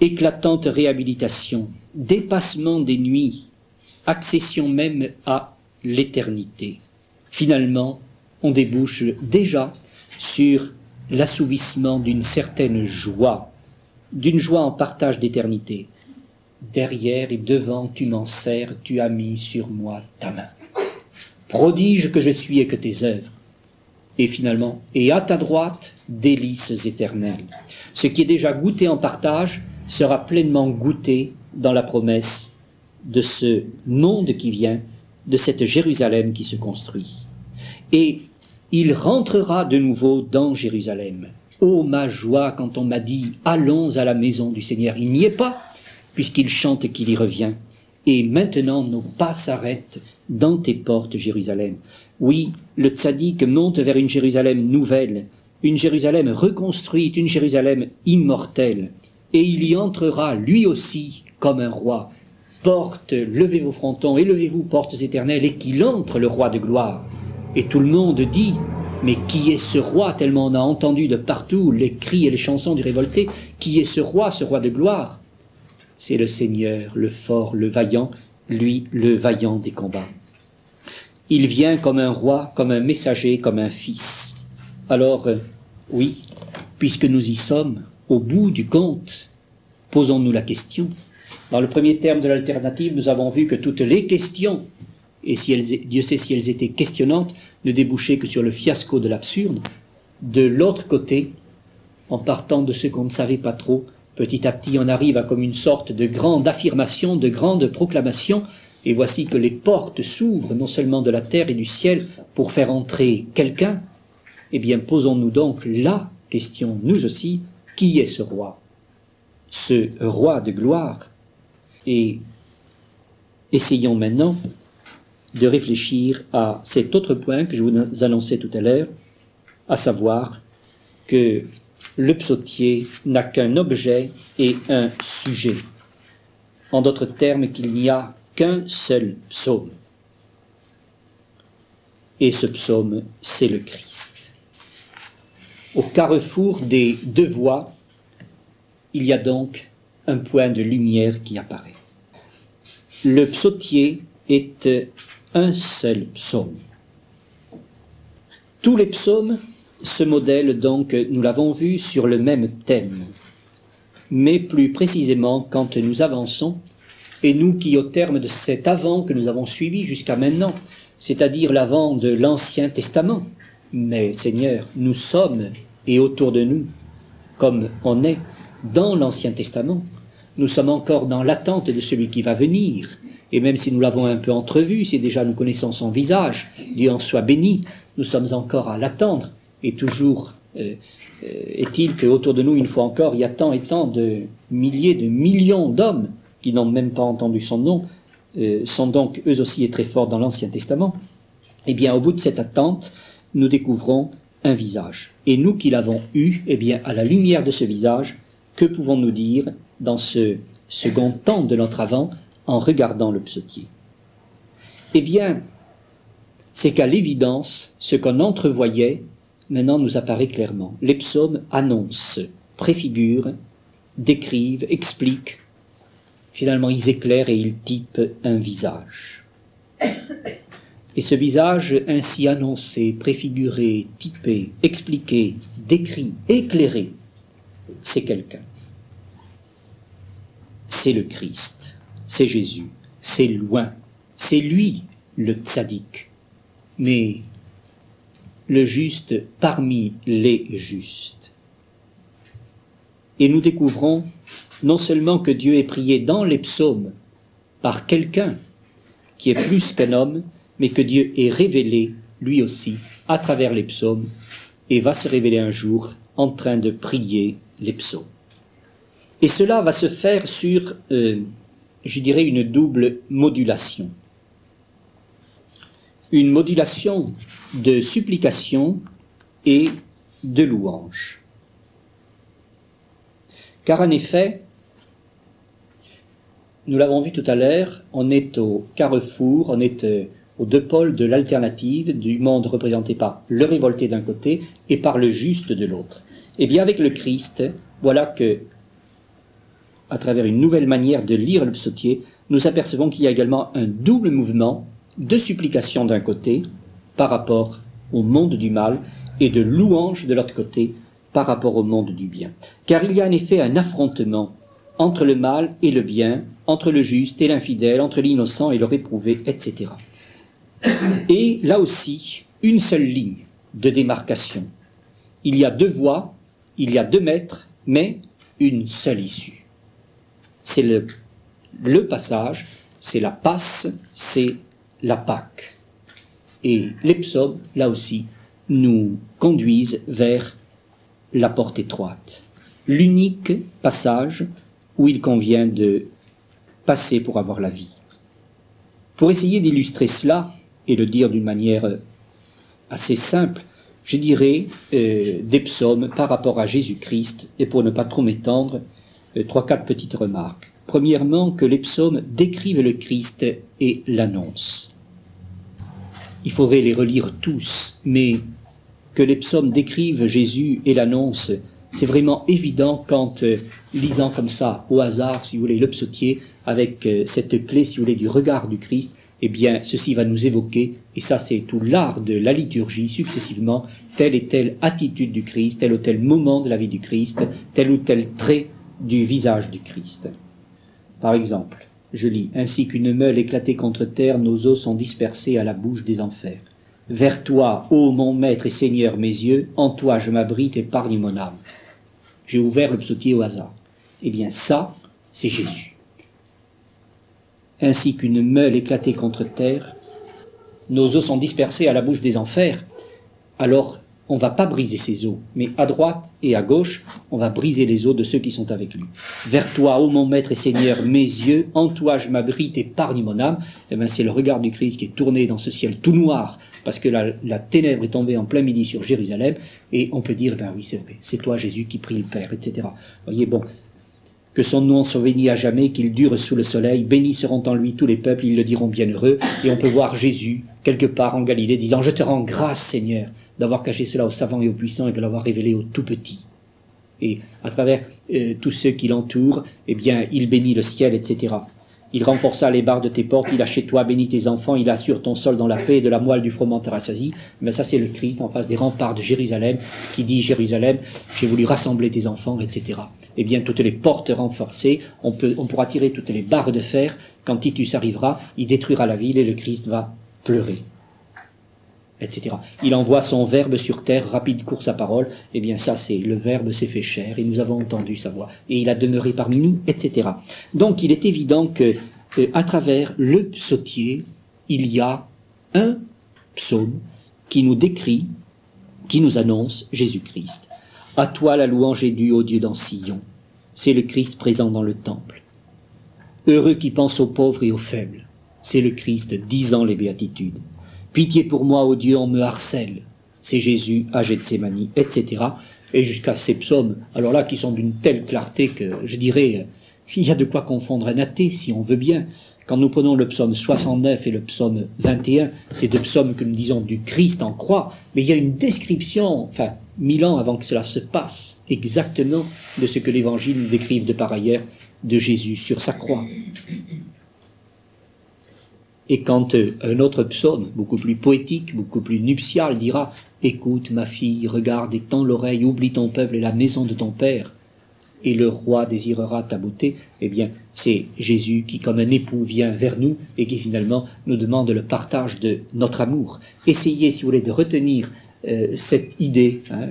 Éclatante réhabilitation, dépassement des nuits, accession même à l'éternité. Finalement, on débouche déjà sur l'assouvissement d'une certaine joie, d'une joie en partage d'éternité. Derrière et devant, tu m'en sers, tu as mis sur moi ta main. Prodige que je suis et que tes œuvres. Et finalement, et à ta droite, délices éternelles. Ce qui est déjà goûté en partage, sera pleinement goûté dans la promesse de ce monde qui vient, de cette Jérusalem qui se construit. Et il rentrera de nouveau dans Jérusalem. Ô ma joie quand on m'a dit allons à la maison du Seigneur. Il n'y est pas, puisqu'il chante qu'il y revient. Et maintenant nos pas s'arrêtent dans tes portes, Jérusalem. Oui, le tzaddik monte vers une Jérusalem nouvelle, une Jérusalem reconstruite, une Jérusalem immortelle et il y entrera lui aussi comme un roi. Porte, levez vos frontons, élevez-vous, portes éternelles, et qu'il entre le roi de gloire. Et tout le monde dit, mais qui est ce roi? Tellement on a entendu de partout les cris et les chansons du révolté, qui est ce roi, ce roi de gloire? C'est le Seigneur, le fort, le vaillant, lui le vaillant des combats. Il vient comme un roi, comme un messager, comme un fils. Alors, euh, oui, puisque nous y sommes, au bout du compte, posons-nous la question. Dans le premier terme de l'alternative, nous avons vu que toutes les questions, et si Dieu sait si elles étaient questionnantes, ne débouchaient que sur le fiasco de l'absurde. De l'autre côté, en partant de ce qu'on ne savait pas trop, petit à petit on arrive à comme une sorte de grande affirmation, de grande proclamation, et voici que les portes s'ouvrent non seulement de la terre et du ciel pour faire entrer quelqu'un, eh bien posons-nous donc la question, nous aussi, qui est ce roi? Ce roi de gloire Et essayons maintenant de réfléchir à cet autre point que je vous annonçais tout à l'heure, à savoir que le psautier n'a qu'un objet et un sujet. En d'autres termes, qu'il n'y a qu'un seul psaume. et ce psaume, c'est le Christ. Au carrefour des deux voies, il y a donc un point de lumière qui apparaît. Le psautier est un seul psaume. Tous les psaumes se modèlent donc, nous l'avons vu, sur le même thème. Mais plus précisément, quand nous avançons, et nous qui, au terme de cet avant que nous avons suivi jusqu'à maintenant, c'est-à-dire l'avant de l'Ancien Testament, mais Seigneur, nous sommes et autour de nous, comme on est dans l'Ancien Testament, nous sommes encore dans l'attente de celui qui va venir, et même si nous l'avons un peu entrevu, si déjà nous connaissons son visage, Dieu en soit béni, nous sommes encore à l'attendre, et toujours euh, euh, est-il qu'autour de nous, une fois encore, il y a tant et tant de milliers, de millions d'hommes qui n'ont même pas entendu son nom, euh, sont donc eux aussi très forts dans l'Ancien Testament. Eh bien, au bout de cette attente, nous découvrons un visage. Et nous qui l'avons eu, eh bien, à la lumière de ce visage, que pouvons-nous dire dans ce second temps de notre avant en regardant le psautier? Eh bien, c'est qu'à l'évidence, ce qu'on entrevoyait, maintenant nous apparaît clairement. Les psaumes annoncent, préfigurent, décrivent, expliquent. Finalement, ils éclairent et ils typent un visage. Et ce visage ainsi annoncé, préfiguré, typé, expliqué, décrit, éclairé, c'est quelqu'un. C'est le Christ, c'est Jésus, c'est loin, c'est lui le tzaddik, mais le juste parmi les justes. Et nous découvrons non seulement que Dieu est prié dans les psaumes par quelqu'un qui est plus qu'un homme, mais que Dieu est révélé lui aussi à travers les psaumes et va se révéler un jour en train de prier les psaumes. Et cela va se faire sur, euh, je dirais, une double modulation une modulation de supplication et de louange. Car en effet, nous l'avons vu tout à l'heure, on est au carrefour, on est euh, aux deux pôles de l'alternative, du monde représenté par le révolté d'un côté et par le juste de l'autre. Et eh bien avec le Christ, voilà que, à travers une nouvelle manière de lire le psautier, nous apercevons qu'il y a également un double mouvement de supplication d'un côté par rapport au monde du mal et de louange de l'autre côté par rapport au monde du bien. Car il y a en effet un affrontement entre le mal et le bien, entre le juste et l'infidèle, entre l'innocent et le réprouvé, etc. Et là aussi, une seule ligne de démarcation. Il y a deux voies, il y a deux maîtres, mais une seule issue. C'est le, passage, c'est la passe, c'est la Pâque. Et les psaumes, là aussi, nous conduisent vers la porte étroite. L'unique passage où il convient de passer pour avoir la vie. Pour essayer d'illustrer cela, et le dire d'une manière assez simple, je dirais euh, des psaumes par rapport à Jésus-Christ, et pour ne pas trop m'étendre, euh, trois, quatre petites remarques. Premièrement, que les psaumes décrivent le Christ et l'annoncent il faudrait les relire tous, mais que les psaumes décrivent Jésus et l'annoncent, c'est vraiment évident quand, euh, lisant comme ça, au hasard, si vous voulez, le psautier, avec euh, cette clé, si vous voulez, du regard du Christ, eh bien, ceci va nous évoquer, et ça c'est tout l'art de la liturgie, successivement, telle et telle attitude du Christ, tel ou tel moment de la vie du Christ, tel ou tel trait du visage du Christ. Par exemple, je lis, ainsi qu'une meule éclatée contre terre, nos os sont dispersés à la bouche des enfers. Vers toi, ô mon maître et seigneur, mes yeux, en toi je m'abrite, épargne mon âme. J'ai ouvert le psautier au hasard. Eh bien, ça, c'est Jésus. Ainsi qu'une meule éclatée contre terre, nos os sont dispersés à la bouche des enfers. Alors, on va pas briser ses os, mais à droite et à gauche, on va briser les os de ceux qui sont avec lui. Vers toi, ô mon maître et seigneur, mes yeux, en toi je m'abrite, épargne mon âme. Eh c'est le regard du Christ qui est tourné dans ce ciel tout noir, parce que la, ténèbre est tombée en plein midi sur Jérusalem, et on peut dire, ben oui, c'est c'est toi Jésus qui prie le Père, etc. Voyez, bon, que son nom soit béni à jamais, qu'il dure sous le soleil, bénis seront en lui tous les peuples, ils le diront bienheureux, et on peut voir Jésus, quelque part en Galilée, disant, je te rends grâce, Seigneur, d'avoir caché cela aux savants et aux puissants et de l'avoir révélé aux tout petits. Et à travers euh, tous ceux qui l'entourent, eh bien, il bénit le ciel, etc. Il renforça les barres de tes portes, il a chez toi béni tes enfants, il assure ton sol dans la paix, de la moelle du froment te. Mais ça, c'est le Christ en face des remparts de Jérusalem, qui dit Jérusalem, j'ai voulu rassembler tes enfants, etc. Eh bien, toutes les portes renforcées, on, on pourra tirer toutes les barres de fer. Quand Titus arrivera, il détruira la ville et le Christ va pleurer Il envoie son verbe sur terre, rapide course à parole. Eh bien, ça, c'est le verbe s'est fait chair et nous avons entendu sa voix et il a demeuré parmi nous, etc. Donc, il est évident que, euh, à travers le psautier, il y a un psaume qui nous décrit, qui nous annonce Jésus-Christ. À toi la louange est due, au Dieu dans. C'est le Christ présent dans le temple. Heureux qui pense aux pauvres et aux faibles. C'est le Christ disant les béatitudes. Pitié pour moi, ô Dieu, on me harcèle. C'est Jésus à Gethsemane, etc. Et jusqu'à ces psaumes, alors là, qui sont d'une telle clarté que je dirais, il y a de quoi confondre un athée, si on veut bien. Quand nous prenons le psaume 69 et le psaume 21, c'est deux psaumes que nous disons du Christ en croix, mais il y a une description, enfin, mille ans avant que cela se passe, exactement de ce que l'Évangile nous décrive de par ailleurs de Jésus sur sa croix. Et quand euh, un autre psaume, beaucoup plus poétique, beaucoup plus nuptial, dira Écoute, ma fille, regarde et tends l'oreille, oublie ton peuple et la maison de ton père, et le roi désirera ta beauté, eh bien, c'est Jésus qui, comme un époux, vient vers nous et qui finalement nous demande le partage de notre amour. Essayez, si vous voulez, de retenir euh, cette idée, hein,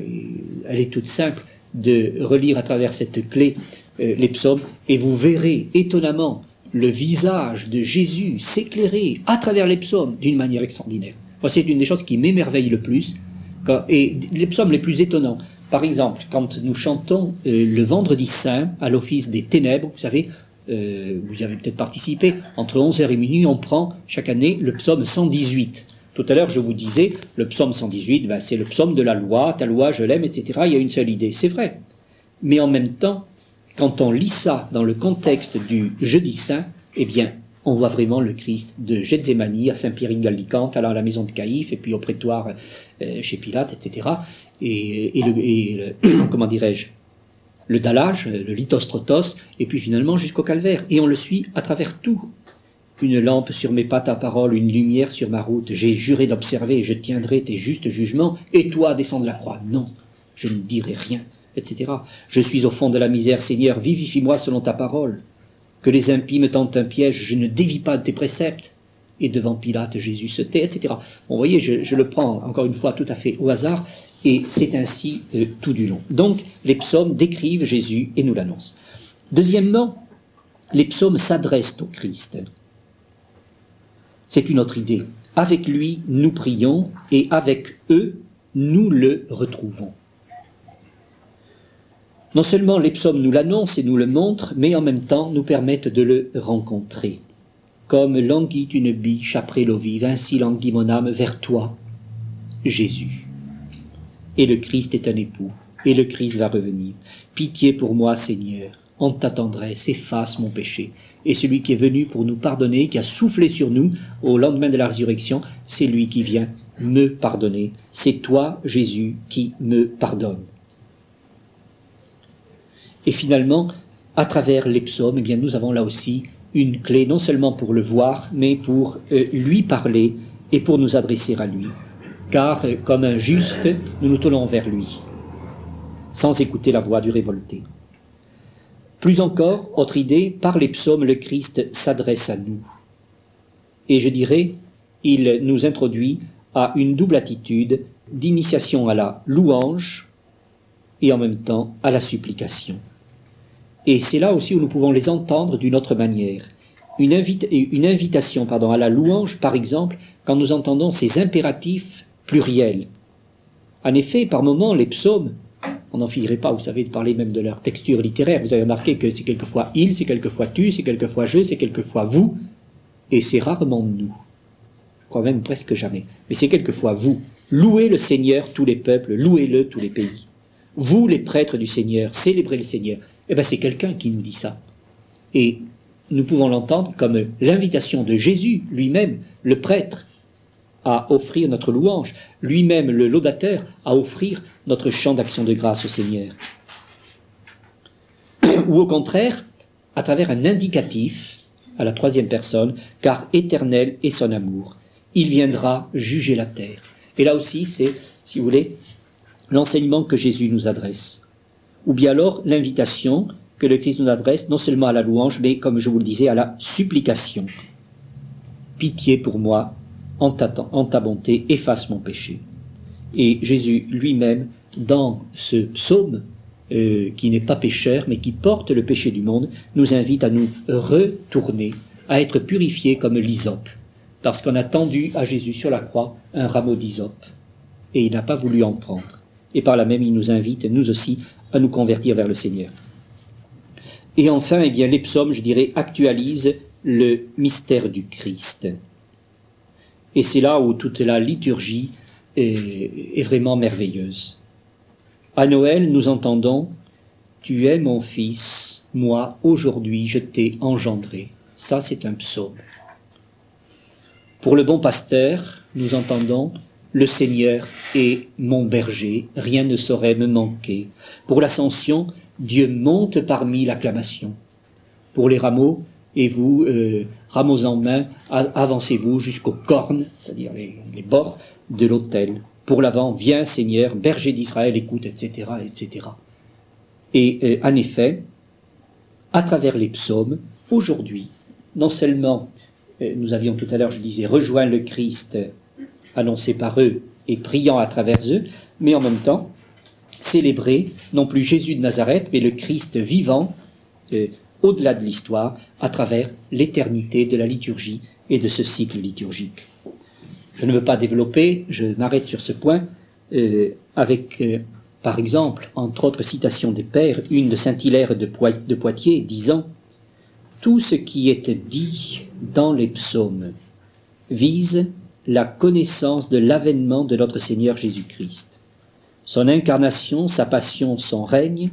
elle est toute simple, de relire à travers cette clé euh, les psaumes, et vous verrez étonnamment le visage de Jésus s'éclairer à travers les psaumes d'une manière extraordinaire. c'est une des choses qui m'émerveille le plus, et les psaumes les plus étonnants. Par exemple, quand nous chantons euh, le vendredi saint à l'office des ténèbres, vous savez, euh, vous avez peut-être participé, entre 11h et minuit, on prend chaque année le psaume 118. Tout à l'heure, je vous disais, le psaume 118, ben, c'est le psaume de la loi, ta loi, je l'aime, etc. Il y a une seule idée, c'est vrai. Mais en même temps, quand on lit ça dans le contexte du jeudi saint, eh bien, on voit vraiment le Christ de Gethsemane à Saint-Pierre-in-Gallicante, allant à la maison de Caïphe, et puis au prétoire euh, chez Pilate, etc. Et, comment dirais-je, le dallage, le lithostrotos, et puis finalement jusqu'au calvaire. Et on le suit à travers tout. Une lampe sur mes pas ta parole, une lumière sur ma route. J'ai juré d'observer je tiendrai tes justes jugements. Et toi, descends de la croix. Non, je ne dirai rien Je suis au fond de la misère, Seigneur, vivifie-moi selon ta parole. Que les impies me tentent un piège, je ne dévie pas de tes préceptes. Et devant Pilate, Jésus se tait, etc. vous voyez, je, le prends encore une fois tout à fait au hasard, et c'est ainsi euh, tout du long. Donc, les psaumes décrivent Jésus et nous l'annoncent. Deuxièmement, les psaumes s'adressent au Christ. C'est une autre idée. Avec lui, nous prions, et avec eux, nous le retrouvons. Non seulement les psaumes nous l'annoncent et nous le montrent, mais en même temps nous permettent de le rencontrer. Comme languit une biche après l'eau vive, ainsi languit mon âme vers toi, Jésus. Et le Christ est un époux, et le Christ va revenir. Pitié pour moi, Seigneur, en ta tendresse, efface mon péché. Et celui qui est venu pour nous pardonner, qui a soufflé sur nous au lendemain de la résurrection, c'est lui qui vient me pardonner. C'est toi, Jésus, qui me pardonne. Et finalement, à travers les psaumes, eh bien, nous avons là aussi une clé, non seulement pour le voir, mais pour euh, lui parler et pour nous adresser à lui. Car, euh, comme un juste, nous nous tournons vers lui, sans écouter la voix du révolté. Plus encore, autre idée, par les psaumes, le Christ s'adresse à nous. Et je dirais, il nous introduit à une double attitude d'initiation à la louange et en même temps à la supplication. Et c'est là aussi où nous pouvons les entendre d'une autre manière. Une, une invitation pardon, à la louange, par exemple, quand nous entendons ces impératifs pluriels. En effet, par moments, les psaumes, on n'en finirait pas, vous savez, de parler même de leur texture littéraire. Vous avez remarqué que c'est quelquefois il, c'est quelquefois tu, c'est quelquefois je, c'est quelquefois vous, et c'est rarement nous. Je crois même presque jamais. Mais c'est quelquefois vous. Louez le Seigneur tous les peuples, louez-le tous les pays. Vous, les prêtres du Seigneur, célébrez le Seigneur. Eh bien, c'est quelqu'un qui nous dit ça. Et nous pouvons l'entendre comme l'invitation de Jésus lui-même, le prêtre, à offrir notre louange, lui-même le laudateur, à offrir notre chant d'action de grâce au Seigneur. Ou au contraire, à travers un indicatif à la troisième personne, car éternel est son amour. Il viendra juger la terre. Et là aussi, c'est, si vous voulez, l'enseignement que Jésus nous adresse. Ou bien alors l'invitation que le Christ nous adresse, non seulement à la louange, mais, comme je vous le disais, à la supplication. Pitié pour moi, en ta, bonté, efface mon péché. Et Jésus lui-même, dans ce psaume, euh, qui n'est pas pécheur, mais qui porte le péché du monde, nous invite à nous retourner, à être purifiés comme l'hysope, parce qu'on a tendu à Jésus sur la croix un rameau d'hysope, et il n'a pas voulu en prendre. Et par là même, il nous invite, nous aussi, à nous convertir vers le Seigneur. Et enfin, eh bien, les psaumes, je dirais, actualisent le mystère du Christ. Et c'est là où toute la liturgie est, vraiment merveilleuse. À Noël, nous entendons Tu es mon fils, moi aujourd'hui je t'ai engendré. Ça, c'est un psaume. Pour le bon pasteur, nous entendons Le Seigneur est mon berger, rien ne saurait me manquer. Pour l'ascension, Dieu monte parmi l'acclamation. Pour les rameaux, et vous, euh, rameaux en main, avancez-vous jusqu'aux cornes, c'est-à-dire les, bords de l'autel. Pour l'avant, viens Seigneur, berger d'Israël, écoute, etc., etc. Et euh, en effet, à travers les psaumes, aujourd'hui, non seulement euh, nous avions tout à l'heure, je disais, rejoint le Christ annoncé par eux et priant à travers eux, mais en même temps, célébrer non plus Jésus de Nazareth, mais le Christ vivant, au-delà de l'histoire, à travers l'éternité de la liturgie et de ce cycle liturgique. Je ne veux pas développer, je m'arrête sur ce point, euh, avec, euh, par exemple, entre autres citations des pères, une de Saint-Hilaire de Poitiers disant Tout ce qui est dit dans les psaumes vise la connaissance de l'avènement de notre Seigneur Jésus-Christ, son incarnation, sa passion, son règne,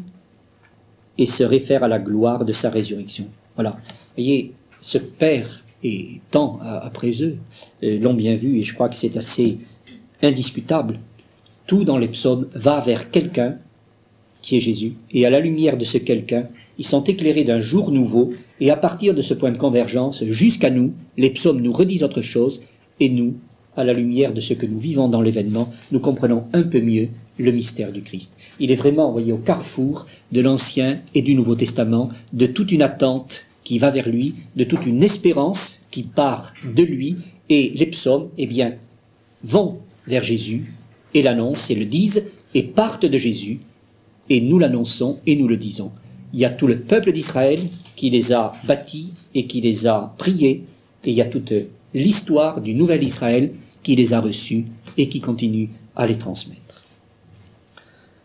et se réfère à la gloire de sa résurrection. Voilà. voyez, ce Père et tant après eux euh, l'ont bien vu, et je crois que c'est assez indiscutable. Tout dans les psaumes va vers quelqu'un qui est Jésus, et à la lumière de ce quelqu'un, ils sont éclairés d'un jour nouveau, et à partir de ce point de convergence, jusqu'à nous, les psaumes nous redisent autre chose, et nous, à la lumière de ce que nous vivons dans l'événement, nous comprenons un peu mieux le mystère du Christ. Il est vraiment, voyez, au carrefour de l'Ancien et du Nouveau Testament, de toute une attente qui va vers lui, de toute une espérance qui part de lui, et les psaumes, eh bien, vont vers Jésus et l'annoncent et le disent et partent de Jésus, et nous l'annonçons et nous le disons. Il y a tout le peuple d'Israël qui les a bâtis et qui les a priés, et il y a toute l'histoire du nouvel Israël qui les a reçus et qui continue à les transmettre.